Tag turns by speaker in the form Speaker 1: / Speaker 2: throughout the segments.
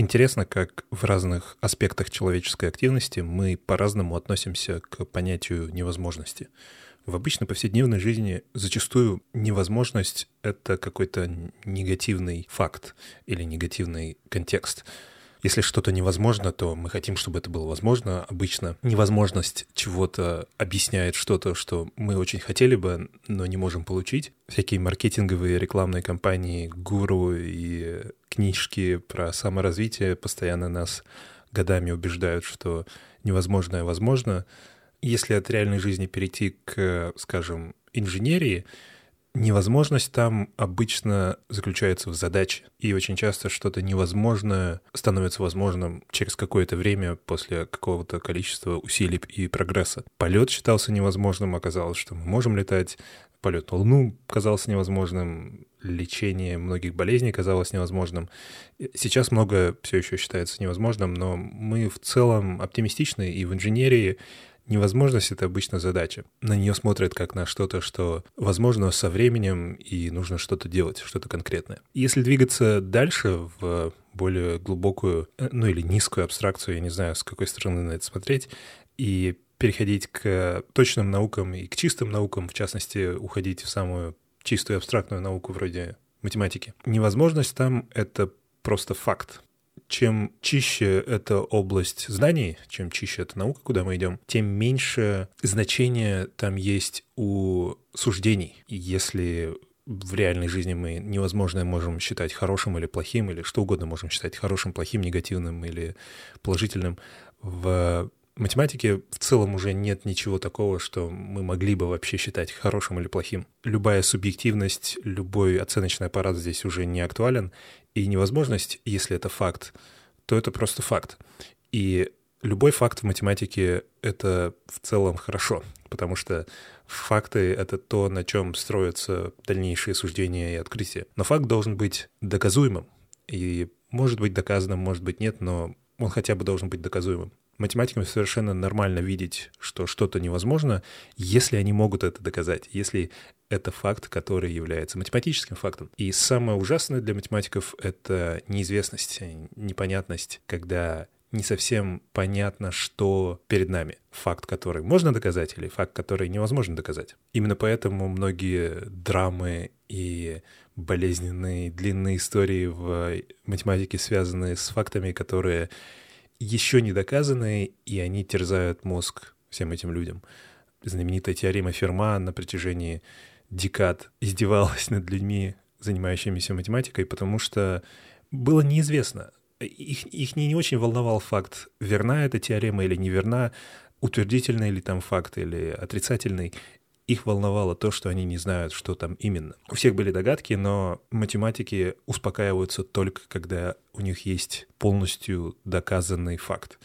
Speaker 1: Интересно, как в разных аспектах человеческой активности мы по-разному относимся к понятию невозможности. В обычной повседневной жизни зачастую невозможность — это какой-то негативный факт или негативный контекст. Если что-то невозможно, то мы хотим, чтобы это было возможно. Обычно невозможность чего-то объясняет что-то, что мы очень хотели бы, но не можем получить. Всякие маркетинговые рекламные кампании, гуру и книжки про саморазвитие постоянно нас годами убеждают, что невозможное возможно. Если от реальной жизни перейти к, скажем, инженерии, Невозможность там обычно заключается в задаче, и очень часто что-то невозможное становится возможным через какое-то время после какого-то количества усилий и прогресса. Полет считался невозможным, оказалось, что мы можем летать, полет на Луну казался невозможным, лечение многих болезней казалось невозможным. Сейчас многое все еще считается невозможным, но мы в целом оптимистичны, и в инженерии Невозможность — это обычно задача. На нее смотрят как на что-то, что возможно со временем, и нужно что-то делать, что-то конкретное. Если двигаться дальше в более глубокую, э, ну или низкую абстракцию, я не знаю, с какой стороны на это смотреть, и переходить к точным наукам и к чистым наукам, в частности, уходить в самую чистую абстрактную науку вроде математики. Невозможность там — это просто факт чем чище эта область знаний, чем чище эта наука, куда мы идем, тем меньше значения там есть у суждений. Если в реальной жизни мы невозможное можем считать хорошим или плохим, или что угодно можем считать хорошим, плохим, негативным или положительным, в математике в целом уже нет ничего такого, что мы могли бы вообще считать хорошим или плохим. Любая субъективность, любой оценочный аппарат здесь уже не актуален, и невозможность, если это факт, то это просто факт. И любой факт в математике — это в целом хорошо, потому что факты — это то, на чем строятся дальнейшие суждения и открытия. Но факт должен быть доказуемым, и может быть доказанным, может быть нет, но он хотя бы должен быть доказуемым. Математикам совершенно нормально видеть, что что-то невозможно, если они могут это доказать, если это факт, который является математическим фактом. И самое ужасное для математиков — это неизвестность, непонятность, когда не совсем понятно, что перед нами. Факт, который можно доказать, или факт, который невозможно доказать. Именно поэтому многие драмы и болезненные длинные истории в математике связаны с фактами, которые еще не доказаны, и они терзают мозг всем этим людям. Знаменитая теорема Ферма на протяжении декад издевалась над людьми, занимающимися математикой, потому что было неизвестно. Их, их не, не очень волновал факт, верна эта теорема или неверна, утвердительный ли там факт или отрицательный. Их волновало то, что они не знают, что там именно. У всех были догадки, но математики успокаиваются только, когда у них есть полностью доказанный факт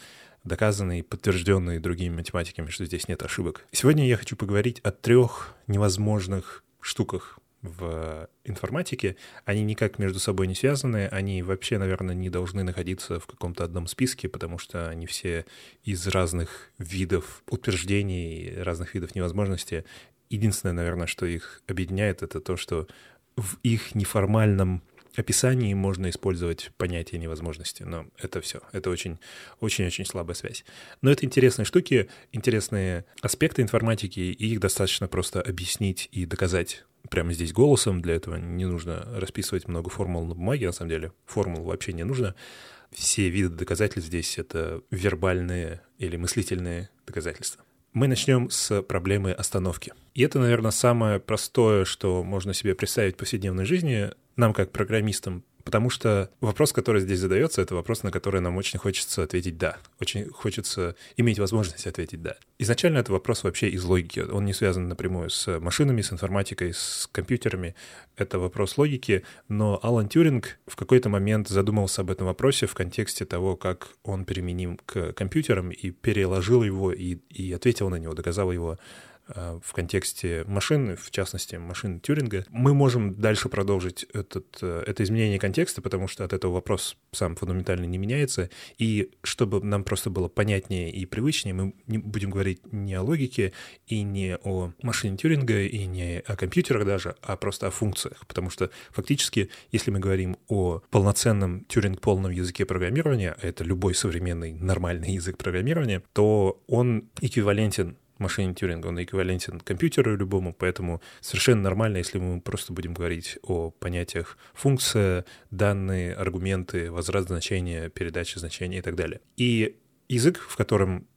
Speaker 1: доказанный подтвержденный другими математиками, что здесь нет ошибок. Сегодня я хочу поговорить о трех невозможных штуках в информатике. Они никак между собой не связаны, они вообще, наверное, не должны находиться в каком-то одном списке, потому что они все из разных видов утверждений, разных видов невозможности. Единственное, наверное, что их объединяет, это то, что в их неформальном описании можно использовать понятие невозможности, но это все. Это очень-очень-очень слабая связь. Но это интересные штуки, интересные аспекты информатики, и их достаточно просто объяснить и доказать прямо здесь голосом. Для этого не нужно расписывать много формул на бумаге, на самом деле. Формул вообще не нужно. Все виды доказательств здесь — это вербальные или мыслительные доказательства. Мы начнем с проблемы остановки. И это, наверное, самое простое, что можно себе представить в повседневной жизни нам, как программистам, потому что вопрос, который здесь задается, это вопрос, на который нам очень хочется ответить «да». Очень хочется иметь возможность ответить «да». Изначально это вопрос вообще из логики. Он не связан напрямую с машинами, с информатикой, с компьютерами. Это вопрос логики, но Алан Тюринг в какой-то момент задумался об этом вопросе в контексте того, как он применим к компьютерам, и переложил его, и, и ответил на него, доказал его в контексте машины, в частности, машины Тюринга. Мы можем дальше продолжить этот, э, это изменение контекста, потому что от этого вопрос сам фундаментально не меняется. И чтобы нам просто было понятнее и привычнее, мы не будем говорить не о логике и не о машине Тюринга, и не о компьютерах даже, а просто о функциях. Потому что фактически, если мы говорим о полноценном Тюринг-полном языке программирования, а это любой современный нормальный язык программирования, то он эквивалентен машине Тюринга, он эквивалентен компьютеру любому, поэтому совершенно нормально, если мы просто будем говорить о понятиях функция, данные, аргументы, возврат значения, передача значения и так далее. И язык, в котором,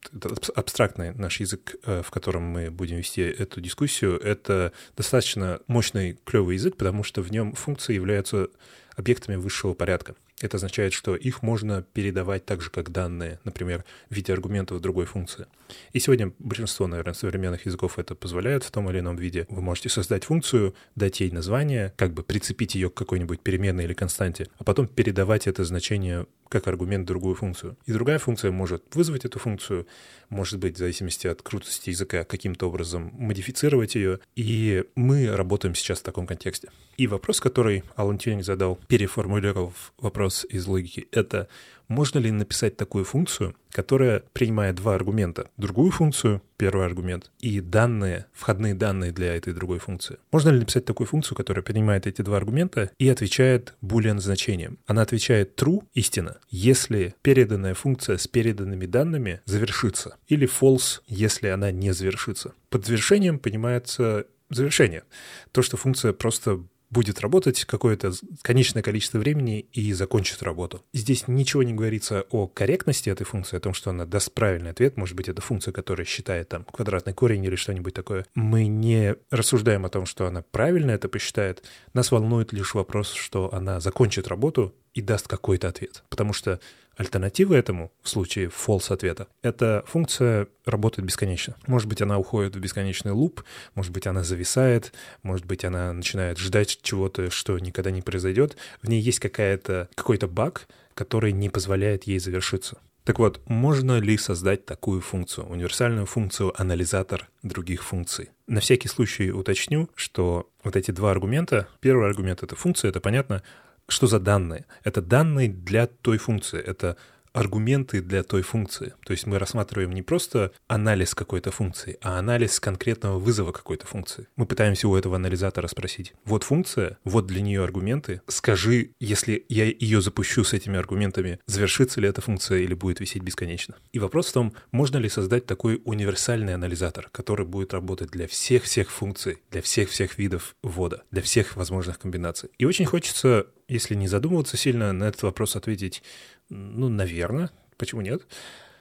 Speaker 1: абстрактный наш язык, э, в котором мы будем вести эту дискуссию, это достаточно мощный, клевый язык, потому что в нем функции являются объектами высшего порядка. Это означает, что их можно передавать так же, как данные, например, в виде аргументов другой функции. И сегодня большинство, наверное, современных языков это позволяют в том или ином виде. Вы можете создать функцию, дать ей название, как бы прицепить ее к какой-нибудь переменной или константе, а потом передавать это значение как аргумент другую функцию. И другая функция может вызвать эту функцию, может быть, в зависимости от крутости языка, каким-то образом модифицировать ее. И мы работаем сейчас в таком контексте. И вопрос, который Алан Тюнинг задал, переформулировав вопрос из логики, это можно ли написать такую функцию, которая принимает два аргумента. Другую функцию, первый аргумент, и данные, входные данные для этой другой функции. Можно ли написать такую функцию, которая принимает эти два аргумента и отвечает boolean значением? Она отвечает true, истина, если переданная функция с переданными данными завершится, или false, если она не завершится. Под завершением понимается завершение. То, что функция просто будет работать какое-то конечное количество времени и закончит работу. Здесь ничего не говорится о корректности этой функции, о том, что она даст правильный ответ. Может быть, это функция, которая считает там квадратный корень или что-нибудь такое. Мы не рассуждаем о том, что она правильно это посчитает. Нас волнует лишь вопрос, что она закончит работу и даст какой-то ответ. Потому что альтернатива этому в случае false ответа — эта функция работает бесконечно. Может быть, она уходит в бесконечный луп, может быть, она зависает, может быть, она начинает ждать чего-то, что никогда не произойдет. В ней есть какая-то, какой-то баг, который не позволяет ей завершиться. Так вот, можно ли создать такую функцию, универсальную функцию анализатор других функций? На всякий случай уточню, что вот эти два аргумента, первый аргумент — это функция, это понятно, что за данные? Это данные для той функции. Это аргументы для той функции. То есть мы рассматриваем не просто анализ какой-то функции, а анализ конкретного вызова какой-то функции. Мы пытаемся у этого анализатора спросить, вот функция, вот для нее аргументы, скажи, если я ее запущу с этими аргументами, завершится ли эта функция или будет висеть бесконечно. И вопрос в том, можно ли создать такой универсальный анализатор, который будет работать для всех-всех функций, для всех-всех видов ввода, для всех возможных комбинаций. И очень хочется если не задумываться сильно, на этот вопрос ответить, ну, наверное, почему нет?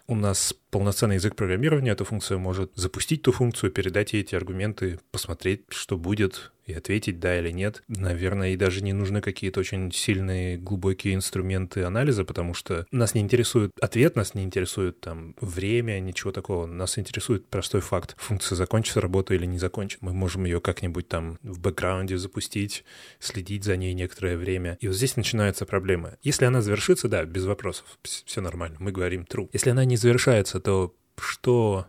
Speaker 1: У нас полноценный язык программирования, эта функция может запустить ту функцию, передать ей эти аргументы, посмотреть, что будет, и ответить да или нет. Наверное, и даже не нужны какие-то очень сильные, глубокие инструменты анализа, потому что нас не интересует ответ, нас не интересует там время, ничего такого. Нас интересует простой факт. Функция закончится работу или не закончит. Мы можем ее как-нибудь там в бэкграунде запустить, следить за ней некоторое время. И вот здесь начинается проблема. Если она завершится, да, без вопросов, все нормально, мы говорим true. Если она не завершается, то что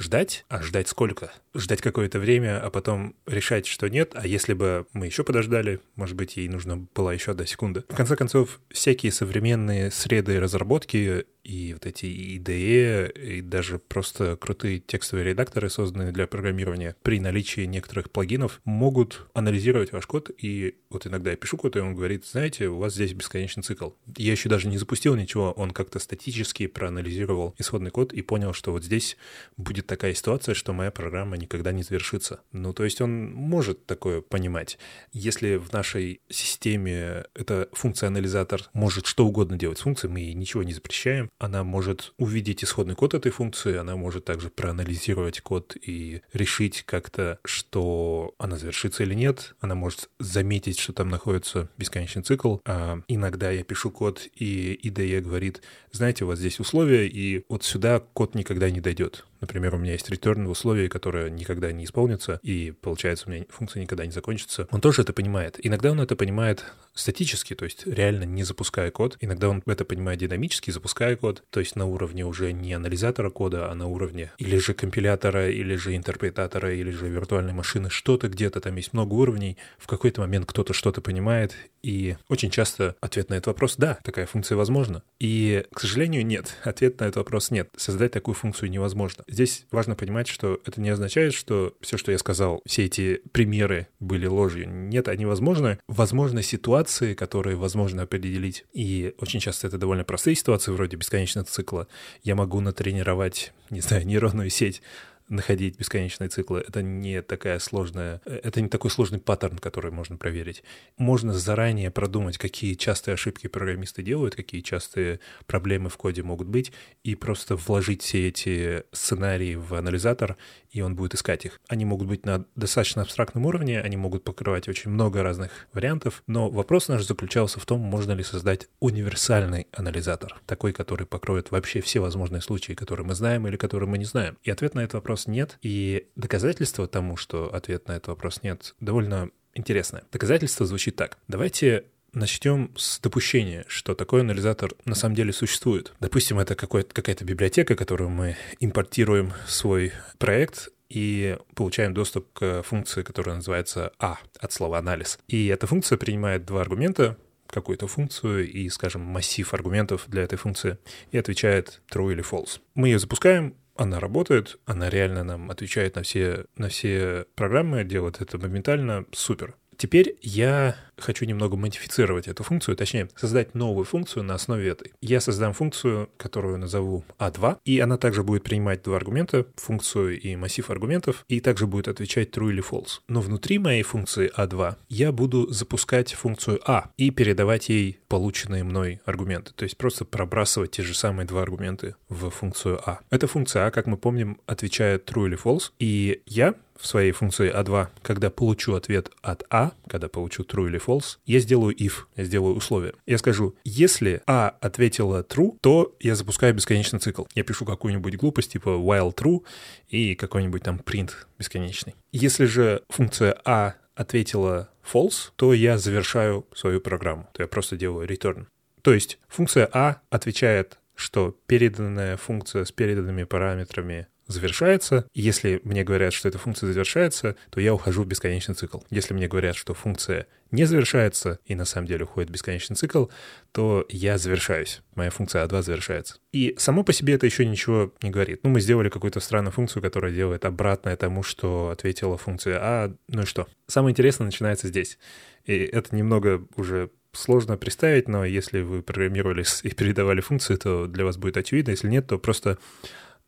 Speaker 1: ждать? А ждать сколько? ждать какое-то время, а потом решать, что нет, а если бы мы еще подождали, может быть, ей нужна была еще одна секунда. В конце концов, всякие современные среды разработки и вот эти IDE, и даже просто крутые текстовые редакторы, созданные для программирования, при наличии некоторых плагинов, могут анализировать ваш код, и вот иногда я пишу код, и он говорит, знаете, у вас здесь бесконечный цикл. Я еще даже не запустил ничего, он как-то статически проанализировал исходный код и понял, что вот здесь будет такая ситуация, что моя программа никогда не завершится. Ну, то есть он может такое понимать. Если в нашей системе эта функция-анализатор может что угодно делать с функцией, мы ей ничего не запрещаем, она может увидеть исходный код этой функции, она может также проанализировать код и решить как-то, что она завершится или нет, она может заметить, что там находится бесконечный цикл. А иногда я пишу код, и IDE говорит, знаете, у вас здесь условия, и вот сюда код никогда не дойдет. Например, у меня есть return в условии, которое никогда не исполнится, и получается, у меня функция никогда не закончится. Он тоже это понимает. Иногда он это понимает статически, то есть реально не запуская код. Иногда он это понимает динамически, запуская код код, то есть на уровне уже не анализатора кода, а на уровне или же компилятора, или же интерпретатора, или же виртуальной машины, что-то где-то там есть много уровней, в какой-то момент кто-то что-то понимает, и очень часто ответ на этот вопрос — да, такая функция возможна. И, к сожалению, нет, ответ на этот вопрос нет. Создать такую функцию невозможно. Здесь важно понимать, что это не означает, что все, что я сказал, все эти примеры были ложью. Нет, они возможны. Возможны ситуации, которые возможно определить. И очень часто это довольно простые ситуации, вроде бесконечного цикла. Я могу натренировать, не знаю, нейронную сеть находить бесконечные циклы. Это не такая сложная, это не такой сложный паттерн, который можно проверить. Можно заранее продумать, какие частые ошибки программисты делают, какие частые проблемы в коде могут быть, и просто вложить все эти сценарии в анализатор, и он будет искать их. Они могут быть на достаточно абстрактном уровне, они могут покрывать очень много разных вариантов, но вопрос наш заключался в том, можно ли создать универсальный анализатор, такой, который покроет вообще все возможные случаи, которые мы знаем или которые мы не знаем. И ответ на этот вопрос вопрос нет. И доказательство тому, что ответ на этот вопрос нет, довольно интересное. Доказательство звучит так. Давайте Начнем с допущения, что такой анализатор на самом деле существует. Допустим, это какая-то библиотека, которую мы импортируем в свой проект, и получаем доступ к функции, которая называется А от слова анализ. И эта функция принимает два аргумента, какую-то функцию и, скажем, массив аргументов для этой функции и отвечает true или false. Мы ее запускаем, она работает, она реально нам отвечает на все, на все программы, делает это моментально, супер. Теперь я хочу немного модифицировать эту функцию, точнее, создать новую функцию на основе этой. Я создам функцию, которую назову a2, и она также будет принимать два аргумента, функцию и массив аргументов, и также будет отвечать true или false. Но внутри моей функции a2 я буду запускать функцию a и передавать ей полученные мной аргументы, то есть просто пробрасывать те же самые два аргумента в функцию a. Эта функция a, как мы помним, отвечает true или false, и я в своей функции a2, когда получу ответ от a, когда получу true или false, я сделаю if, я сделаю условие. Я скажу, если a ответила true, то я запускаю бесконечный цикл. Я пишу какую-нибудь глупость типа while true и какой-нибудь там print бесконечный. Если же функция a ответила false, то я завершаю свою программу. То я просто делаю return. То есть функция a отвечает что переданная функция с переданными параметрами завершается. Если мне говорят, что эта функция завершается, то я ухожу в бесконечный цикл. Если мне говорят, что функция не завершается, и на самом деле уходит бесконечный цикл, то я завершаюсь. Моя функция А2 завершается. И само по себе это еще ничего не говорит. Ну, мы сделали какую-то странную функцию, которая делает обратное тому, что ответила функция А. Ну и что? Самое интересное начинается здесь. И это немного уже сложно представить, но если вы программировали и передавали функции, то для вас будет очевидно. Если нет, то просто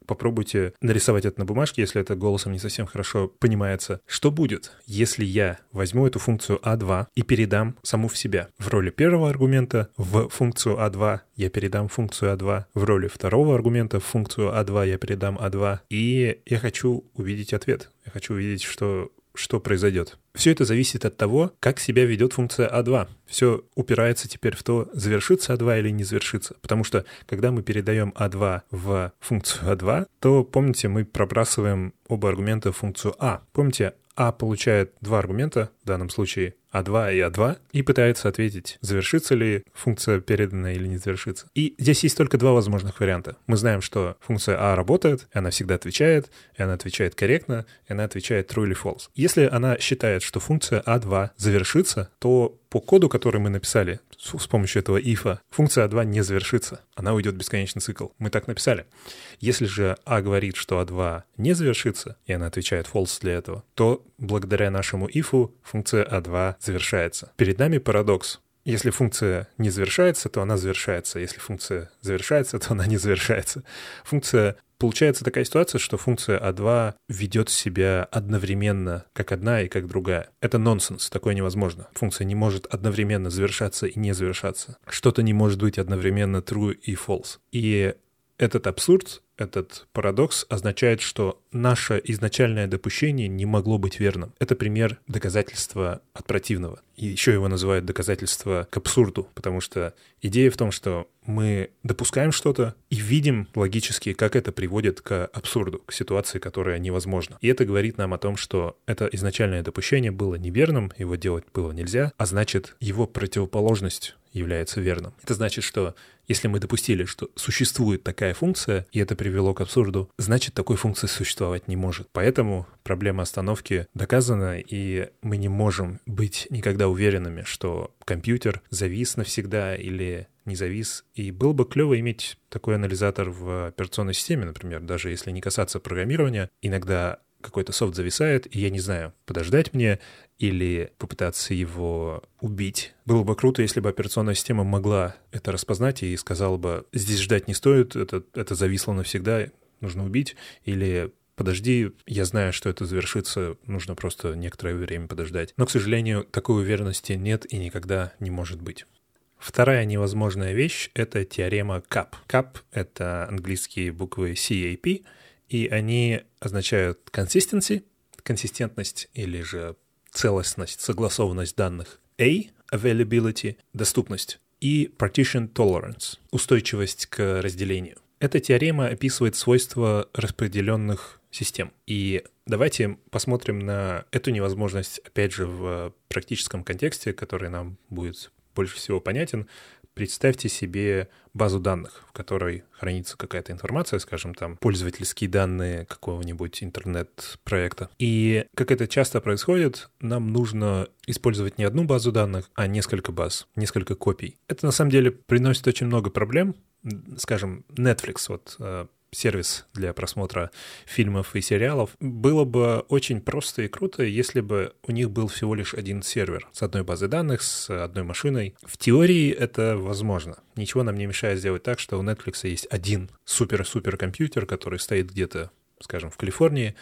Speaker 1: попробуйте нарисовать это на бумажке, если это голосом не совсем хорошо понимается. Что будет, если я возьму эту функцию a2 и передам саму в себя? В роли первого аргумента в функцию a2 я передам функцию a2, в роли второго аргумента в функцию a2 я передам a2, и я хочу увидеть ответ. Я хочу увидеть, что что произойдет. Все это зависит от того, как себя ведет функция А2. Все упирается теперь в то, завершится А2 или не завершится. Потому что, когда мы передаем А2 в функцию А2, то, помните, мы пробрасываем оба аргумента в функцию А. Помните, а получает два аргумента, в данном случае А2 и А2, и пытается ответить, завершится ли функция переданная или не завершится. И здесь есть только два возможных варианта. Мы знаем, что функция А работает, она всегда отвечает, и она отвечает корректно, и она отвечает true или false. Если она считает, что функция А2 завершится, то по коду, который мы написали с помощью этого if, функция А2 не завершится. Она уйдет в бесконечный цикл. Мы так написали. Если же А говорит, что А2 не завершится, и она отвечает false для этого, то благодаря нашему if функция А2 завершается. Перед нами парадокс. Если функция не завершается, то она завершается. Если функция завершается, то она не завершается. Функция Получается такая ситуация, что функция А2 ведет себя одновременно как одна и как другая. Это нонсенс, такое невозможно. Функция не может одновременно завершаться и не завершаться. Что-то не может быть одновременно true и false. И этот абсурд этот парадокс означает, что наше изначальное допущение не могло быть верным. Это пример доказательства от противного. И еще его называют доказательство к абсурду, потому что идея в том, что мы допускаем что-то и видим логически, как это приводит к абсурду, к ситуации, которая невозможна. И это говорит нам о том, что это изначальное допущение было неверным, его делать было нельзя, а значит, его противоположность является верным. Это значит, что если мы допустили, что существует такая функция, и это привело к абсурду, значит, такой функции существовать не может. Поэтому проблема остановки доказана, и мы не можем быть никогда уверенными, что компьютер завис навсегда или не завис. И было бы клево иметь такой анализатор в операционной системе, например, даже если не касаться программирования. Иногда какой-то софт зависает, и я не знаю, подождать мне или попытаться его убить. Было бы круто, если бы операционная система могла это распознать и сказала бы, здесь ждать не стоит, это, это зависло навсегда, нужно убить, или подожди, я знаю, что это завершится, нужно просто некоторое время подождать. Но, к сожалению, такой уверенности нет и никогда не может быть. Вторая невозможная вещь — это теорема CAP. CAP — это английские буквы CAP, и они означают consistency, консистентность или же целостность, согласованность данных. A — availability, доступность. И partition tolerance, устойчивость к разделению. Эта теорема описывает свойства распределенных систем. И давайте посмотрим на эту невозможность, опять же, в практическом контексте, который нам будет больше всего понятен, Представьте себе базу данных, в которой хранится какая-то информация, скажем, там, пользовательские данные какого-нибудь интернет-проекта. И как это часто происходит, нам нужно использовать не одну базу данных, а несколько баз, несколько копий. Это на самом деле приносит очень много проблем. Скажем, Netflix, вот э, сервис для просмотра фильмов и сериалов, было бы очень просто и круто, если бы у них был всего лишь один сервер с одной базой данных, с одной машиной. В теории это возможно. Ничего нам не мешает сделать так, что у Netflix есть один супер-супер компьютер, который стоит где-то скажем, в Калифорнии,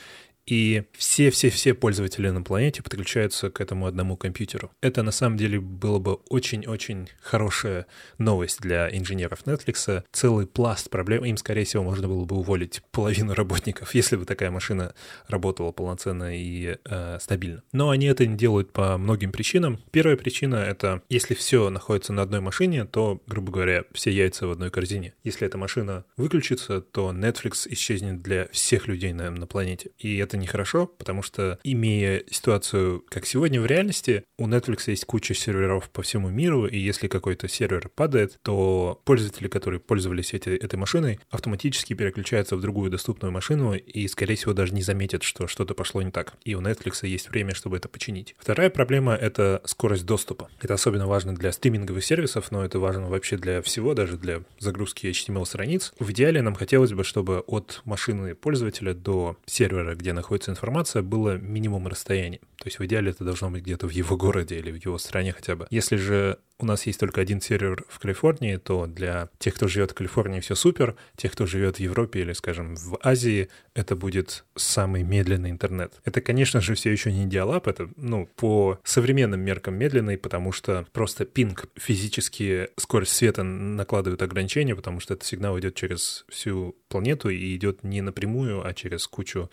Speaker 1: и все-все-все пользователи на планете подключаются к этому одному компьютеру. Это на самом деле было бы очень-очень хорошая новость для инженеров Netflix. Целый пласт проблем. Им, скорее всего, можно было бы уволить половину работников, если бы такая машина работала полноценно и э, стабильно. Но они это не делают по многим причинам. Первая причина — это если все находится на одной машине, то, грубо говоря, все яйца в одной корзине. Если эта машина выключится, то Netflix исчезнет для всех людей на, на планете. И это нехорошо, потому что, имея ситуацию, как сегодня в реальности, у Netflix есть куча серверов по всему миру, и если какой-то сервер падает, то пользователи, которые пользовались этой, этой машиной, автоматически переключаются в другую доступную машину и, скорее всего, даже не заметят, что что-то пошло не так. И у Netflix есть время, чтобы это починить. Вторая проблема — это скорость доступа. Это особенно важно для стриминговых сервисов, но это важно вообще для всего, даже для загрузки HTML-страниц. В идеале нам хотелось бы, чтобы от машины пользователя до сервера, где находится информация, было минимум расстояния. То есть в идеале это должно быть где-то в его городе или в его стране хотя бы. Если же у нас есть только один сервер в Калифорнии, то для тех, кто живет в Калифорнии, все супер. Тех, кто живет в Европе или, скажем, в Азии, это будет самый медленный интернет. Это, конечно же, все еще не диалап, это, ну, по современным меркам медленный, потому что просто пинг, физически скорость света накладывают ограничения, потому что этот сигнал идет через всю планету и идет не напрямую, а через кучу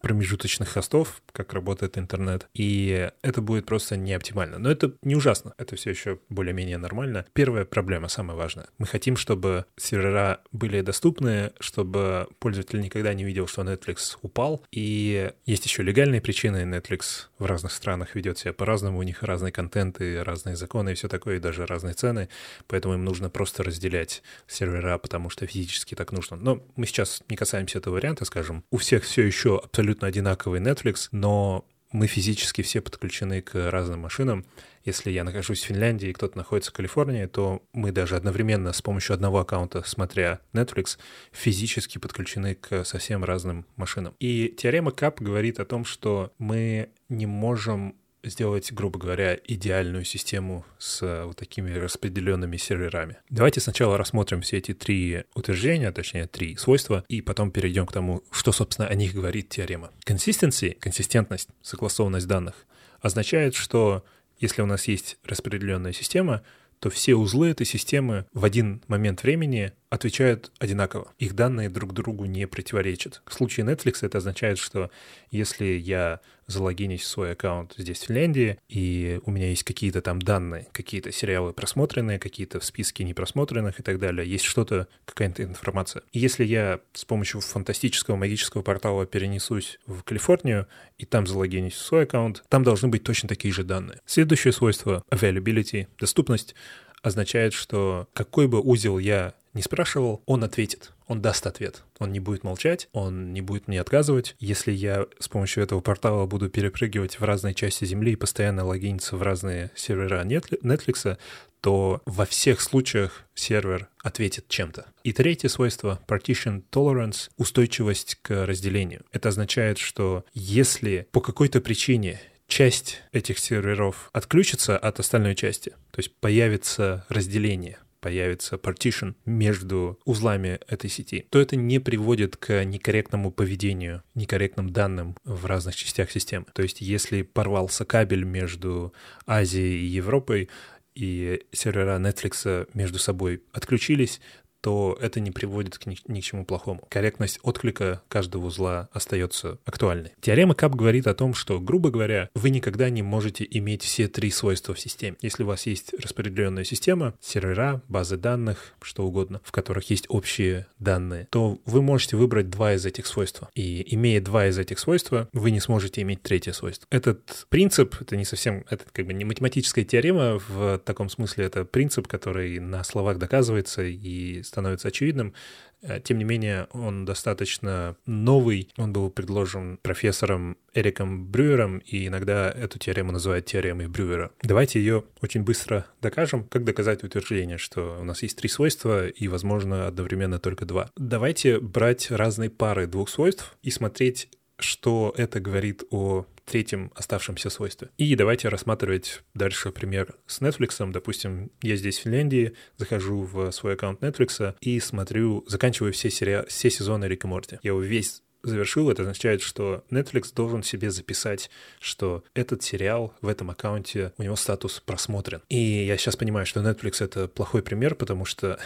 Speaker 1: промежуточных хостов, как работает интернет, и это будет просто не оптимально. Но это не ужасно, это все еще более-менее нормально. Первая проблема, самая важная. Мы хотим, чтобы сервера были доступны, чтобы пользователь никогда не видел, что Netflix упал. И есть еще легальные причины. Netflix в разных странах ведет себя по-разному, у них разные контенты, разные законы и все такое, и даже разные цены. Поэтому им нужно просто разделять сервера, потому что физически так нужно. Но мы сейчас не касаемся этого варианта, скажем. У всех все еще абсолютно одинаковый Netflix, но мы физически все подключены к разным машинам. Если я нахожусь в Финляндии и кто-то находится в Калифорнии, то мы даже одновременно с помощью одного аккаунта, смотря Netflix, физически подключены к совсем разным машинам. И теорема КАП говорит о том, что мы не можем сделать, грубо говоря, идеальную систему с э, вот такими распределенными серверами. Давайте сначала рассмотрим все эти три утверждения, точнее, три свойства, и потом перейдем к тому, что, собственно, о них говорит теорема. Consistency, консистентность, согласованность данных, означает, что если у нас есть распределенная система, то все узлы этой системы в один момент времени отвечают одинаково. Их данные друг другу не противоречат. В случае Netflix это означает, что если я залогинюсь в свой аккаунт здесь, в Финляндии, и у меня есть какие-то там данные, какие-то сериалы просмотренные, какие-то в списке непросмотренных и так далее, есть что-то, какая-то информация. И если я с помощью фантастического магического портала перенесусь в Калифорнию и там залогинюсь в свой аккаунт, там должны быть точно такие же данные. Следующее свойство — availability, доступность — означает, что какой бы узел я не спрашивал, он ответит, он даст ответ. Он не будет молчать, он не будет мне отказывать. Если я с помощью этого портала буду перепрыгивать в разные части Земли и постоянно логиниться в разные сервера Netflix, то во всех случаях сервер ответит чем-то. И третье свойство — partition tolerance — устойчивость к разделению. Это означает, что если по какой-то причине часть этих серверов отключится от остальной части, то есть появится разделение, появится partition между узлами этой сети, то это не приводит к некорректному поведению, некорректным данным в разных частях системы. То есть если порвался кабель между Азией и Европой, и сервера Netflix между собой отключились, то это не приводит к ни, ни к чему плохому. Корректность отклика каждого узла остается актуальной. Теорема КАП говорит о том, что, грубо говоря, вы никогда не можете иметь все три свойства в системе. Если у вас есть распределенная система, сервера, базы данных, что угодно, в которых есть общие данные, то вы можете выбрать два из этих свойств. И имея два из этих свойств, вы не сможете иметь третье свойство. Этот принцип, это не совсем, это как бы не математическая теорема в таком смысле, это принцип, который на словах доказывается и становится очевидным. Э, тем не менее, он достаточно новый. Он был предложен профессором Эриком Брюером, и иногда эту теорему называют теоремой Брюера. Давайте ее очень быстро докажем. Как доказать утверждение, что у нас есть три свойства и, возможно, одновременно только два? Давайте брать разные пары двух свойств и смотреть, что это говорит о третьем оставшемся свойстве. И давайте рассматривать дальше пример с Netflix. Допустим, я здесь в Финляндии, захожу в свой аккаунт Netflix и смотрю, заканчиваю все, сери... все сезоны Рика Морти. Я его весь завершил, это означает, что Netflix должен себе записать, что этот сериал в этом аккаунте, у него статус просмотрен. И я сейчас понимаю, что Netflix — это плохой пример, потому что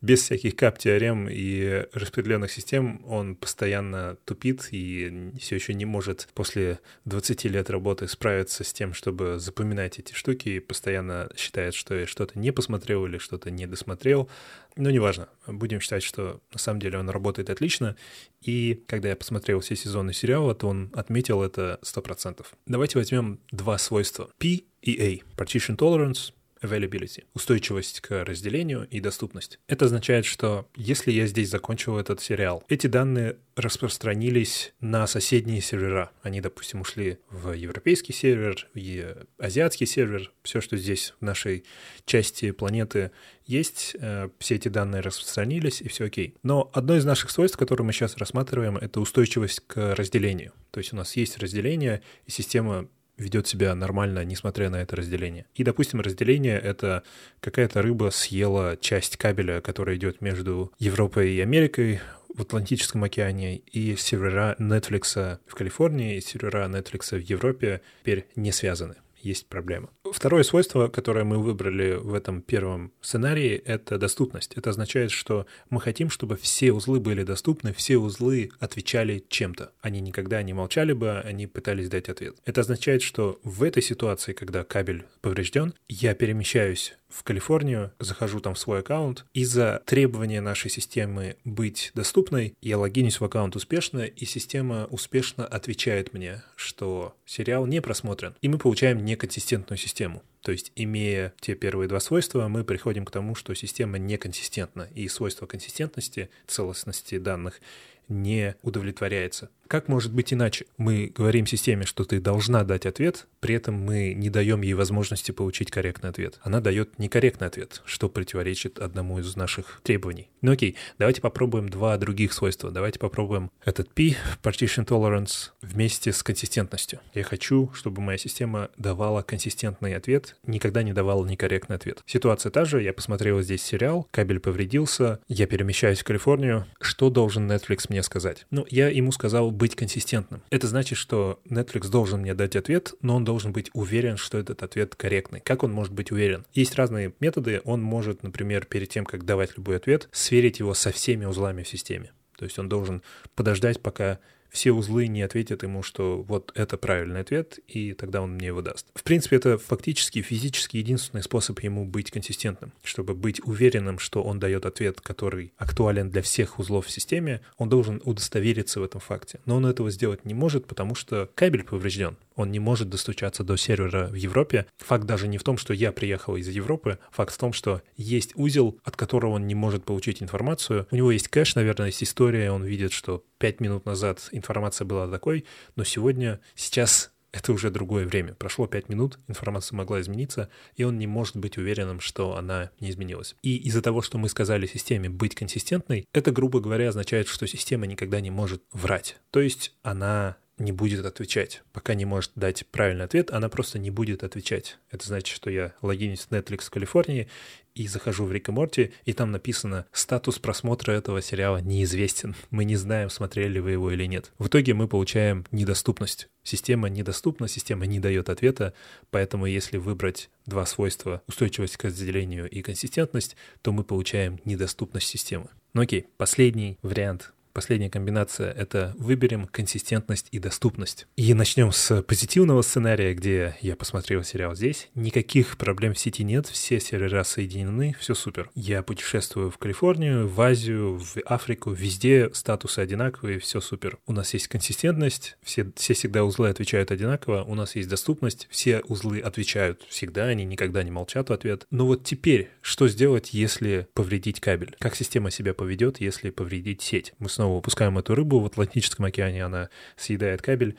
Speaker 1: без всяких кап-теорем и распределенных систем он постоянно тупит и все еще не может после 20 лет работы справиться с тем, чтобы запоминать эти штуки, и постоянно считает, что я что-то не посмотрел или что-то не досмотрел. Но неважно, будем считать, что на самом деле он работает отлично, и когда я посмотрел все сезоны сериала, то он отметил это 100%. Давайте возьмем два свойства. P и A. Partition Tolerance availability, устойчивость к разделению и доступность. Это означает, что если я здесь закончил этот сериал, эти данные распространились на соседние сервера. Они, допустим, ушли в европейский сервер, в азиатский сервер, все, что здесь в нашей части планеты есть, э, все эти данные распространились, и все окей. Но одно из наших свойств, которое мы сейчас рассматриваем, это устойчивость к разделению. То есть у нас есть разделение, и система ведет себя нормально, несмотря на это разделение. И, допустим, разделение — это какая-то рыба съела часть кабеля, который идет между Европой и Америкой в Атлантическом океане, и сервера Netflix в Калифорнии, и сервера Netflix в Европе теперь не связаны есть проблема. Второе свойство, которое мы выбрали в этом первом сценарии, это доступность. Это означает, что мы хотим, чтобы все узлы были доступны, все узлы отвечали чем-то. Они никогда не молчали бы, они пытались дать ответ. Это означает, что в этой ситуации, когда кабель поврежден, я перемещаюсь в Калифорнию, захожу там в свой аккаунт. Из-за требования нашей системы быть доступной, я логинюсь в аккаунт успешно, и система успешно отвечает мне, что сериал не просмотрен. И мы получаем неконсистентную систему. То есть, имея те первые два свойства, мы приходим к тому, что система неконсистентна, и свойство консистентности, целостности данных не удовлетворяется. Как может быть иначе? Мы говорим системе, что ты должна дать ответ, при этом мы не даем ей возможности получить корректный ответ. Она дает некорректный ответ, что противоречит одному из наших требований. Ну окей, давайте попробуем два других свойства. Давайте попробуем этот P, Partition Tolerance, вместе с консистентностью. Я хочу, чтобы моя система давала консистентный ответ, никогда не давала некорректный ответ. Ситуация та же, я посмотрел здесь сериал, кабель повредился, я перемещаюсь в Калифорнию. Что должен Netflix мне сказать? Ну, я ему сказал быть консистентным. Это значит, что Netflix должен мне дать ответ, но он должен быть уверен, что этот ответ корректный. Как он может быть уверен? Есть разные методы. Он может, например, перед тем, как давать любой ответ, сверить его со всеми узлами в системе. То есть он должен подождать, пока все узлы не ответят ему, что вот это правильный ответ, и тогда он мне его даст. В принципе, это фактически физически единственный способ ему быть консистентным. Чтобы быть уверенным, что он дает ответ, который актуален для всех узлов в системе, он должен удостовериться в этом факте. Но он этого сделать не может, потому что кабель поврежден он не может достучаться до сервера в Европе. Факт даже не в том, что я приехал из Европы, факт в том, что есть узел, от которого он не может получить информацию. У него есть кэш, наверное, есть история, он видит, что пять минут назад информация была такой, но сегодня, сейчас это уже другое время. Прошло пять минут, информация могла измениться, и он не может быть уверенным, что она не изменилась. И из-за того, что мы сказали системе быть консистентной, это, грубо говоря, означает, что система никогда не может врать. То есть она не будет отвечать. Пока не может дать правильный ответ, она просто не будет отвечать. Это значит, что я логинюсь в Netflix в Калифорнии и захожу в Рик и Морти, и там написано «Статус просмотра этого сериала неизвестен. Мы не знаем, смотрели вы его или нет». В итоге мы получаем недоступность. Система недоступна, система не дает ответа, поэтому если выбрать два свойства — устойчивость к разделению и консистентность, то мы получаем недоступность системы. Ну окей, последний вариант Последняя комбинация — это выберем консистентность и доступность. И начнем с позитивного сценария, где я посмотрел сериал здесь. Никаких проблем в сети нет, все сервера соединены, все супер. Я путешествую в Калифорнию, в Азию, в Африку, везде статусы одинаковые, все супер. У нас есть консистентность, все, все всегда узлы отвечают одинаково, у нас есть доступность, все узлы отвечают всегда, они никогда не молчат в ответ. Но вот теперь, что сделать, если повредить кабель? Как система себя поведет, если повредить сеть? Мы снова выпускаем эту рыбу в Атлантическом океане, она съедает кабель.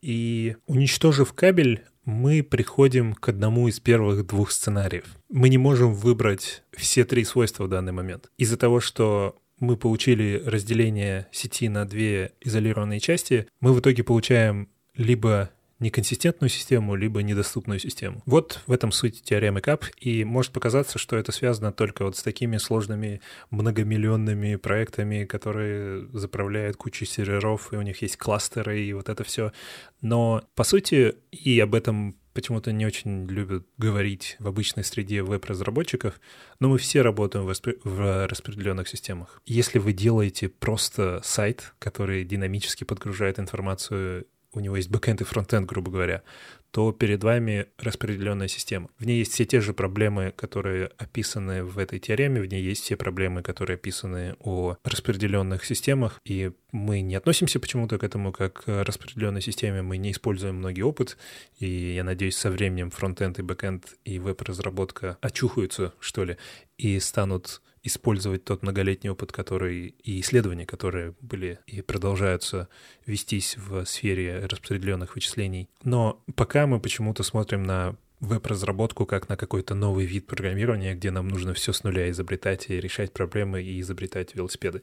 Speaker 1: И уничтожив кабель, мы приходим к одному из первых двух сценариев. Мы не можем выбрать все три свойства в данный момент. Из-за того, что мы получили разделение сети на две изолированные части, мы в итоге получаем либо неконсистентную систему, либо недоступную систему. Вот в этом суть теоремы КАП, и может показаться, что это связано только вот с такими сложными многомиллионными проектами, которые заправляют кучу серверов, и у них есть кластеры, и вот это все. Но, по сути, и об этом почему-то не очень любят говорить в обычной среде веб-разработчиков, но мы все работаем в, в распределенных системах. Если вы делаете просто сайт, который динамически подгружает информацию у него есть бэкэнд и фронтенд, грубо говоря, то перед вами распределенная система. В ней есть все те же проблемы, которые описаны в этой теореме, в ней есть все проблемы, которые описаны о распределенных системах, и мы не относимся почему-то к этому как к распределенной системе, мы не используем многие опыт, и я надеюсь, со временем фронтенд и бэкэнд и веб-разработка очухаются, что ли, и станут использовать тот многолетний опыт, который и исследования, которые были и продолжаются вестись в сфере распределенных вычислений. Но пока мы почему-то смотрим на веб-разработку как на какой-то новый вид программирования, где нам нужно все с нуля изобретать и решать проблемы и изобретать велосипеды.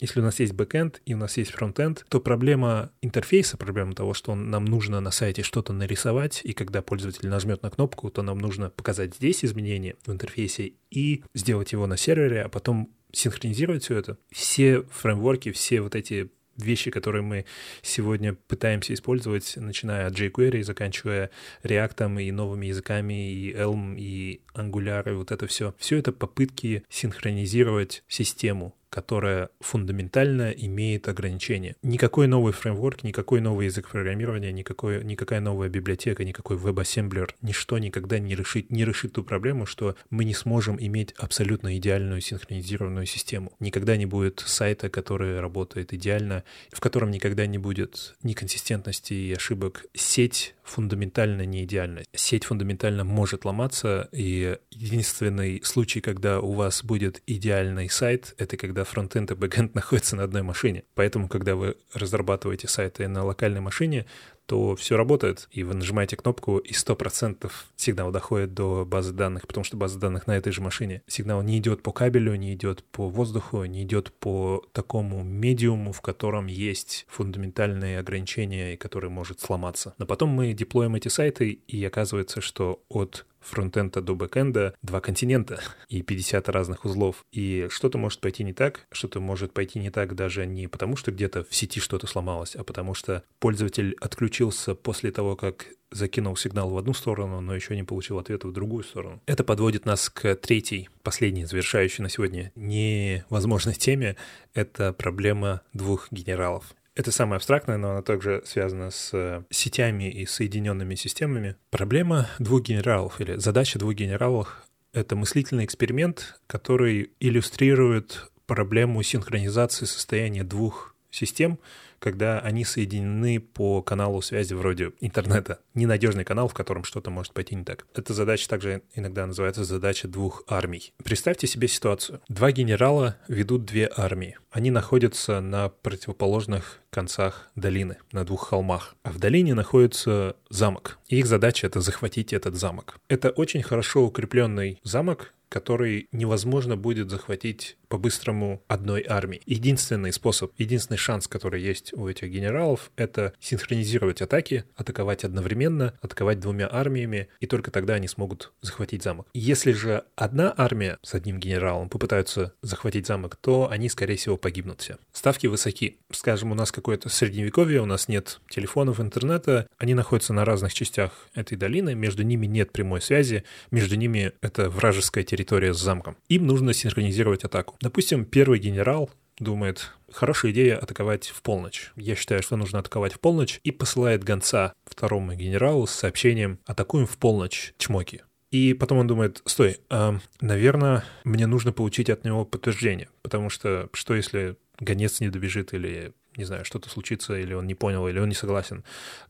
Speaker 1: Если у нас есть бэкэнд и у нас есть фронтенд, то проблема интерфейса, проблема того, что нам нужно на сайте что-то нарисовать, и когда пользователь нажмет на кнопку, то нам нужно показать здесь изменения в интерфейсе и сделать его на сервере, а потом синхронизировать все это. Все фреймворки, все вот эти вещи, которые мы сегодня пытаемся использовать, начиная от jQuery, заканчивая React и новыми языками, и Elm, и Angular, и вот это все. Все это попытки синхронизировать систему, которая фундаментально имеет ограничения. Никакой новый фреймворк, никакой новый язык программирования, никакой, никакая новая библиотека, никакой веб-ассемблер, ничто никогда не решит, не решит ту проблему, что мы не сможем иметь абсолютно идеальную синхронизированную систему. Никогда не будет сайта, который работает идеально, в котором никогда не будет неконсистентности и ошибок. Сеть фундаментально не идеальна. Сеть фундаментально может ломаться, и единственный случай, когда у вас будет идеальный сайт, это когда фронтенд и бэкенд находятся на одной машине. Поэтому, когда вы разрабатываете сайты на локальной машине, то все работает, и вы нажимаете кнопку, и 100% сигнал доходит до базы данных, потому что база данных на этой же машине. Сигнал не идет по кабелю, не идет по воздуху, не идет по такому медиуму, в котором есть фундаментальные ограничения, и который может сломаться. Но потом мы деплоим эти сайты, и оказывается, что от фронтенда до бэкенда два континента и 50 разных узлов. И что-то может пойти не так, что-то может пойти не так даже не потому, что где-то в сети что-то сломалось, а потому что пользователь отключился после того, как закинул сигнал в одну сторону, но еще не получил ответа в другую сторону. Это подводит нас к третьей, последней, завершающей на сегодня невозможной теме. Это проблема двух генералов. Это самое абстрактное, но оно также связано с э, сетями и соединенными системами. Проблема двух генералов или задача двух генералов — это мыслительный эксперимент, который иллюстрирует проблему синхронизации состояния двух систем, когда они соединены по каналу связи вроде интернета. Ненадежный канал, в котором что-то может пойти не так. Эта задача также иногда называется задача двух армий. Представьте себе ситуацию. Два генерала ведут две армии. Они находятся на противоположных концах долины, на двух холмах. А в долине находится замок. И их задача — это захватить этот замок. Это очень хорошо укрепленный замок, который невозможно будет захватить по-быстрому одной армии. Единственный способ, единственный шанс, который есть у этих генералов, это синхронизировать атаки, атаковать одновременно, атаковать двумя армиями, и только тогда они смогут захватить замок. Если же одна армия с одним генералом попытаются захватить замок, то они, скорее всего, погибнут все. Ставки высоки. Скажем, у нас какое-то средневековье, у нас нет телефонов, интернета, они находятся на разных частях этой долины, между ними нет прямой связи, между ними это вражеская территория с замком. Им нужно синхронизировать атаку. Допустим, первый генерал думает, хорошая идея атаковать в полночь. Я считаю, что нужно атаковать в полночь, и посылает гонца второму генералу с сообщением «Атакуем в полночь, чмоки». И потом он думает, стой, э, наверное, мне нужно получить от него подтверждение, потому что что если гонец не добежит или не знаю, что-то случится, или он не понял, или он не согласен.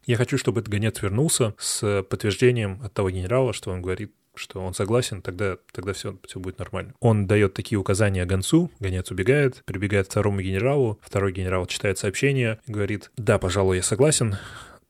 Speaker 1: Я хочу, чтобы этот гонец вернулся с подтверждением от того генерала, что он говорит, что он согласен, тогда, тогда все, все будет нормально. Он дает такие указания гонцу, гонец убегает, прибегает к второму генералу, второй генерал читает сообщение говорит, да, пожалуй, я согласен,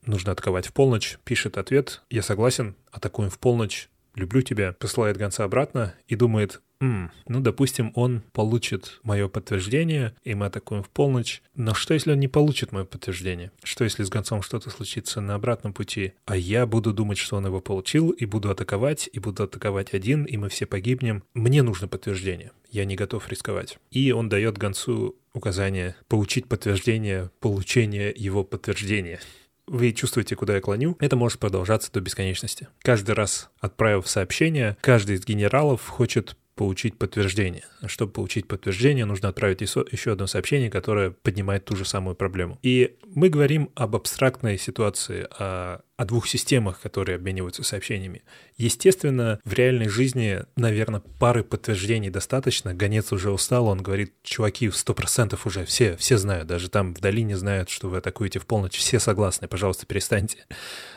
Speaker 1: нужно атаковать в полночь, пишет ответ, я согласен, атакуем в полночь, люблю тебя, посылает гонца обратно и думает, М, ну, допустим, он получит мое подтверждение, и мы атакуем в полночь. Но что, если он не получит мое подтверждение? Что, если с гонцом что-то случится на обратном пути, а я буду думать, что он его получил, и буду атаковать, и буду атаковать один, и мы все погибнем? Мне нужно подтверждение. Я не готов рисковать. И он дает гонцу указание получить подтверждение получения его подтверждения вы чувствуете, куда я клоню, это может продолжаться до бесконечности. Каждый раз, отправив сообщение, каждый из генералов хочет получить подтверждение. Чтобы получить подтверждение, нужно отправить еще одно сообщение, которое поднимает ту же самую проблему. И мы говорим об абстрактной ситуации, о, о двух системах, которые обмениваются сообщениями. Естественно, в реальной жизни, наверное, пары подтверждений достаточно. Гонец уже устал, он говорит, чуваки, сто процентов уже все, все знают, даже там в долине знают, что вы атакуете в полночь, все согласны, пожалуйста, перестаньте.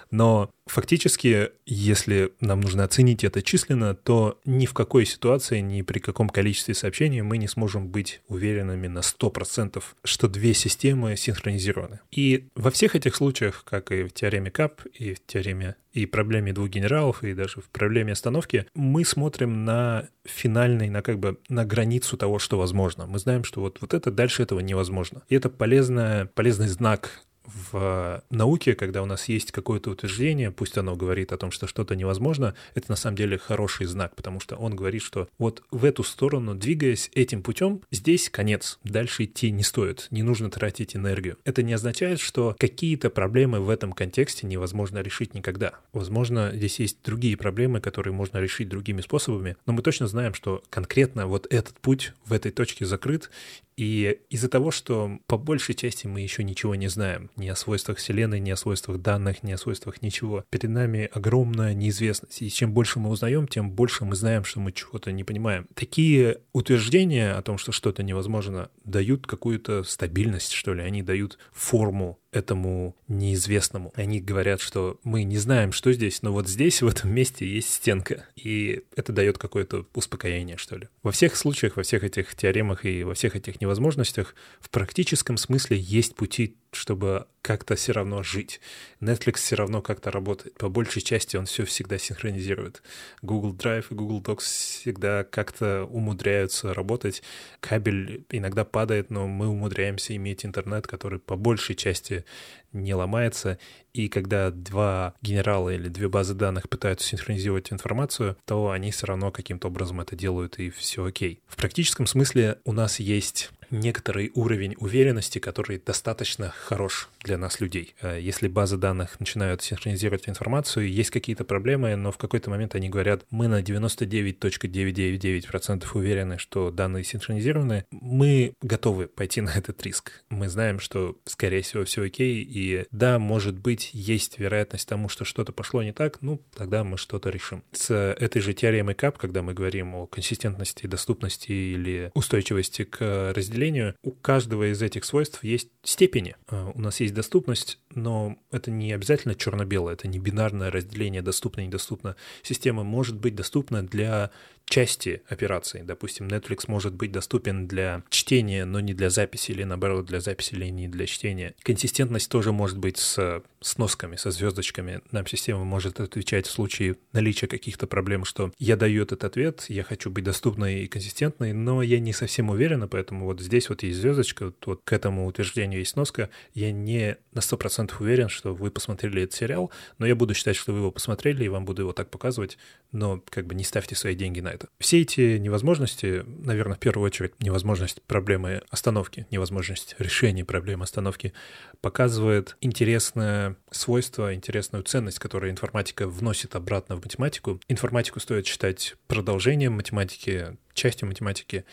Speaker 1: Но фактически, если нам нужно оценить это численно, то ни в какой ситуации, ни при каком количестве сообщений мы не сможем быть уверенными на 100%, что две системы синхронизированы. И во всех этих случаях, как и в теореме КАП, и в теореме и проблеме двух генералов, и даже в проблеме остановки, мы смотрим на финальный, на как бы на границу того, что возможно. Мы знаем, что вот, вот это дальше этого невозможно. И это полезная, полезный знак в науке, когда у нас есть какое-то утверждение, пусть оно говорит о том, что что-то невозможно, это на самом деле хороший знак, потому что он говорит, что вот в эту сторону, двигаясь этим путем, здесь конец, дальше идти не стоит, не нужно тратить энергию. Это не означает, что какие-то проблемы в этом контексте невозможно решить никогда. Возможно, здесь есть другие проблемы, которые можно решить другими способами, но мы точно знаем, что конкретно вот этот путь в этой точке закрыт, и из-за того, что по большей части мы еще ничего не знаем, ни о свойствах Вселенной, ни о свойствах данных, ни о свойствах ничего, перед нами огромная неизвестность. И чем больше мы узнаем, тем больше мы знаем, что мы чего-то не понимаем. Такие утверждения о том, что что-то невозможно, дают какую-то стабильность, что ли, они дают форму этому неизвестному. Они говорят, что мы не знаем, что здесь, но вот здесь, в этом месте есть стенка. И это дает какое-то успокоение, что ли. Во всех случаях, во всех этих теоремах и во всех этих невозможностях в практическом смысле есть пути чтобы как-то все равно жить. Netflix все равно как-то работает. По большей части он все всегда синхронизирует. Google Drive и Google Docs всегда как-то умудряются работать. Кабель иногда падает, но мы умудряемся иметь интернет, который по большей части не ломается. И когда два генерала или две базы данных пытаются синхронизировать информацию, то они все равно каким-то образом это делают, и все окей. В практическом смысле у нас есть некоторый уровень уверенности, который достаточно хорош для нас, людей. Э, если базы данных начинают синхронизировать информацию, есть какие-то проблемы, но в какой-то момент они говорят, мы на 99.999% уверены, что данные синхронизированы, мы готовы пойти на этот риск. Мы знаем, что, скорее всего, все окей, и да, может быть, есть вероятность тому, что что-то пошло не так, ну, тогда мы что-то решим. С этой же теоремой КАП, когда мы говорим о консистентности, доступности или устойчивости к разделению разделению, у каждого из этих свойств есть степени. А, у нас есть доступность, но это не обязательно черно-белое, это не бинарное разделение доступно-недоступно. Система может быть доступна для части операций. Допустим, Netflix может быть доступен для чтения, но не для записи, или наоборот, для записи, или не для чтения. Консистентность тоже может быть с сносками, со звездочками. Нам система может отвечать в случае наличия каких-то проблем, что я даю этот ответ, я хочу быть доступной и консистентной, но я не совсем уверена, поэтому вот здесь вот есть звездочка, вот, вот к этому утверждению есть сноска. Я не на 100% уверен, что вы посмотрели этот сериал, но я буду считать, что вы его посмотрели, и вам буду его так показывать, но как бы не ставьте свои деньги на это. Все эти невозможности, наверное, в первую очередь невозможность проблемы остановки, невозможность решения проблемы остановки показывает интересное свойство, интересную ценность, которую информатика вносит обратно в математику. Информатику стоит считать продолжением математики, частью математики,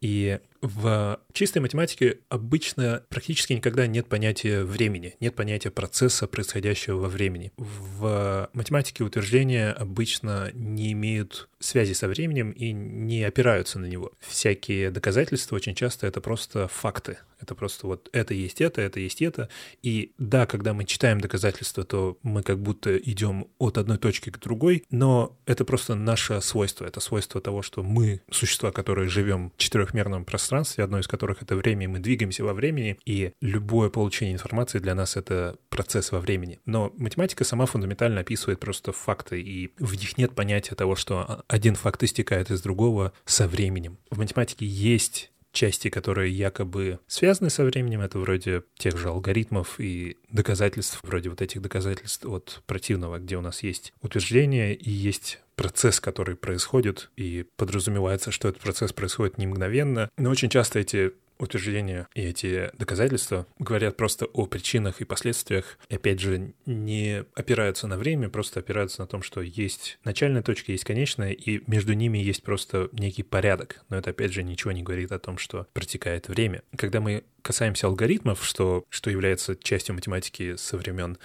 Speaker 1: и в чистой математике обычно практически никогда нет понятия времени, нет понятия процесса, происходящего во времени. В математике утверждения обычно не имеют связи со временем и не опираются на него. Всякие доказательства очень часто это просто факты. Это просто вот это есть это, это есть это. И да, когда мы читаем доказательства, то мы как будто идем от одной точки к другой, но это просто наше свойство. Это свойство того, что мы существа, которые живем в четырехмерном пространстве, одно из которых это время, мы двигаемся во времени, и любое получение информации для нас это процесс во времени. Но математика сама фундаментально описывает просто факты, и в них нет понятия того, что один факт истекает из другого со временем. В математике есть части, которые якобы связаны со временем, это вроде тех же алгоритмов и доказательств, вроде вот этих доказательств от противного, где у нас есть утверждение и есть процесс, который происходит, и подразумевается, что этот процесс происходит не мгновенно. Но очень часто эти утверждения и эти доказательства говорят просто о причинах и последствиях. И опять же, не опираются на время, просто опираются на том, что есть начальная точка, есть конечная, и между ними есть просто некий порядок. Но это опять же ничего не говорит о том, что протекает время. Когда мы касаемся алгоритмов, что, что является частью математики со времен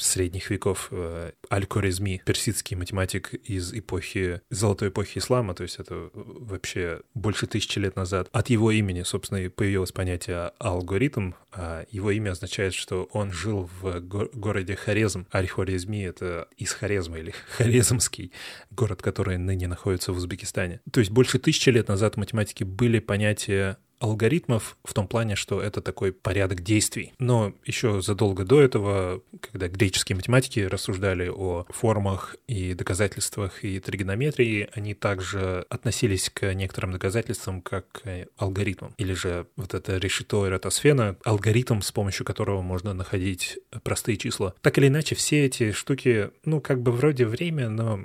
Speaker 1: средних веков э, Аль-Хорезми, персидский математик из эпохи, золотой эпохи ислама, то есть это вообще больше тысячи лет назад. От его имени, собственно, и появилось понятие алгоритм, а его имя означает, что он жил в го- городе Хорезм. Аль-Хорезми — это из Хорезма или Хорезмский, город, который ныне находится в Узбекистане. То есть больше тысячи лет назад в математике были понятия алгоритмов в том плане, что это такой порядок действий. Но еще задолго до этого, когда греческие математики рассуждали о формах и доказательствах и тригонометрии, они также относились к некоторым доказательствам как к алгоритмам. Или же вот это решето эратосфена, алгоритм, с помощью которого можно находить простые числа. Так или иначе, все эти штуки, ну, как бы вроде время, но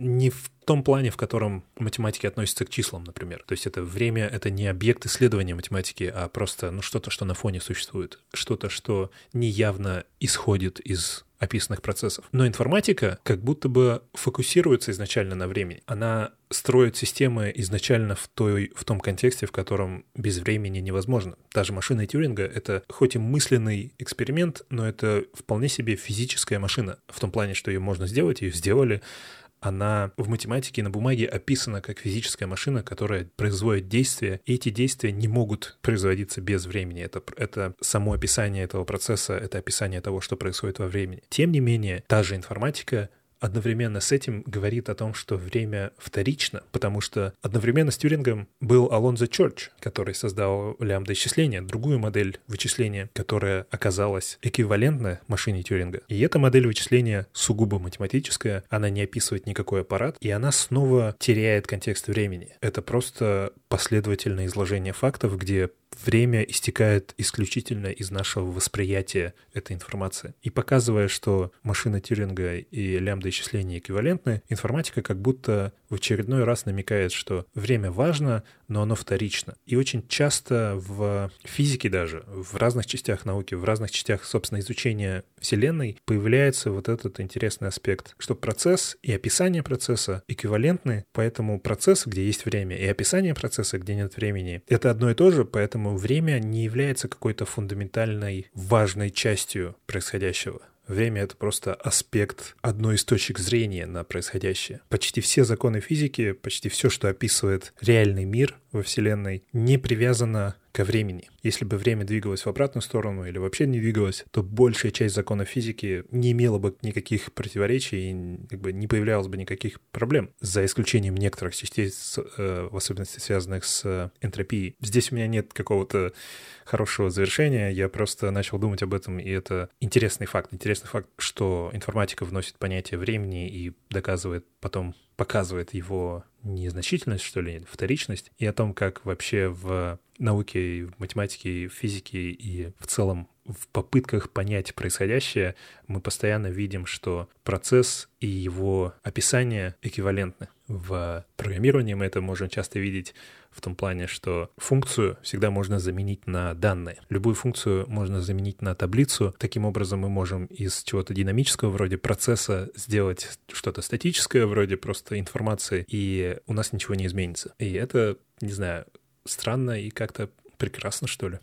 Speaker 1: не в том плане, в котором математики относятся к числам, например. То есть это время — это не объект исследования математики, а просто ну, что-то, что на фоне существует, что-то, что неявно исходит из описанных процессов. Но информатика как будто бы фокусируется изначально на времени. Она строит системы изначально в, той, в том контексте, в котором без времени невозможно. Та же машина Тьюринга — это хоть и мысленный эксперимент, но это вполне себе физическая машина. В том плане, что ее можно сделать, ее сделали, она в математике на бумаге описана как физическая машина, которая производит действия, и эти действия не могут производиться без времени. Это, это само описание этого процесса, это описание того, что происходит во времени. Тем не менее, та же информатика одновременно с этим говорит о том, что время вторично, потому что одновременно с Тьюрингом был Алонзо Чорч, который создал лямбда-исчисление, другую модель вычисления, которая оказалась эквивалентна машине Тьюринга. И эта модель вычисления сугубо математическая, она не описывает никакой аппарат, и она снова теряет контекст времени. Это просто последовательное изложение фактов, где время истекает исключительно из нашего восприятия этой информации. И показывая, что машина Тьюринга и лямбда-исчисления эквивалентны, информатика как будто в очередной раз намекает, что время важно, но оно вторично. И очень часто в физике даже, в разных частях науки, в разных частях, собственно, изучения Вселенной появляется вот этот интересный аспект, что процесс и описание процесса эквивалентны, поэтому процесс, где есть время, и описание процесса, где нет времени, это одно и то же, поэтому время не является какой-то фундаментальной важной частью происходящего. Время — это просто аспект одной из точек зрения на происходящее. Почти все законы физики, почти все, что описывает реальный мир во Вселенной, не привязано ко времени. Если бы время двигалось в обратную сторону или вообще не двигалось, то большая часть законов физики не имела бы никаких противоречий и как бы не появлялось бы никаких проблем, за исключением некоторых частей, э, в особенности связанных с энтропией. Здесь у меня нет какого-то хорошего завершения, я просто начал думать об этом, и это интересный факт. Интересный факт, что информатика вносит понятие времени и доказывает потом, показывает его незначительность, что ли, вторичность, и о том, как вообще в науке, в математике, в физике и в целом в попытках понять происходящее мы постоянно видим, что процесс и его описание эквивалентны. В программировании мы это можем часто видеть в том плане, что функцию всегда можно заменить на данные. Любую функцию можно заменить на таблицу. Таким образом мы можем из чего-то динамического вроде процесса сделать что-то статическое вроде просто информации, и у нас ничего не изменится. И это, не знаю, странно и как-то прекрасно, что ли.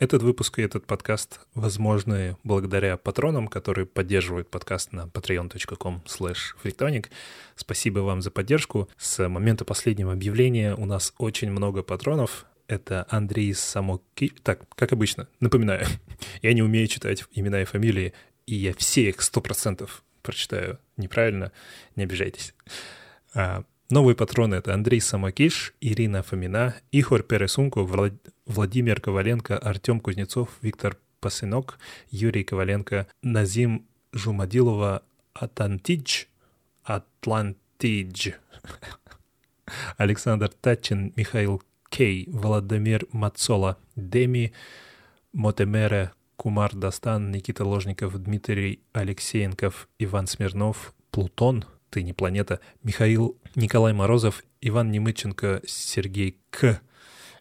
Speaker 1: Этот выпуск и этот подкаст возможны благодаря патронам, которые поддерживают подкаст на patreon.com freetonic. Спасибо вам за поддержку. С момента последнего объявления у нас очень много патронов. Это Андрей Самоки... Так, как обычно, напоминаю, я не умею читать имена и фамилии, и я все их сто процентов прочитаю неправильно, не обижайтесь. Новые патроны — это Андрей Самокиш, Ирина Фомина, Ихор Пересунко, Влад... Владимир Коваленко, Артем Кузнецов, Виктор Пасынок, Юрий Коваленко, Назим Жумадилова, Атантидж, Атлантидж, Александр Тачин, Михаил Кей, Владимир Мацола, Деми, Мотемере, Кумар Дастан, Никита Ложников, Дмитрий Алексеенков, Иван Смирнов, Плутон — ты не планета. Михаил Николай Морозов, Иван Немыченко, Сергей К.,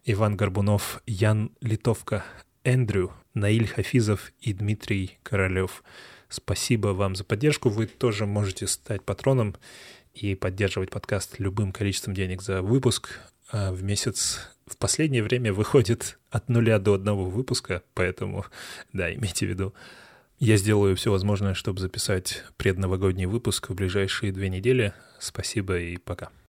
Speaker 1: Иван Горбунов, Ян Литовка, Эндрю, Наиль Хафизов и Дмитрий Королев. Спасибо вам за поддержку. Вы тоже можете стать патроном и поддерживать подкаст любым количеством денег за выпуск. А в месяц в последнее время выходит от нуля до одного выпуска, поэтому, да, имейте в виду. Я сделаю все возможное, чтобы записать предновогодний выпуск в ближайшие две недели. Спасибо и пока.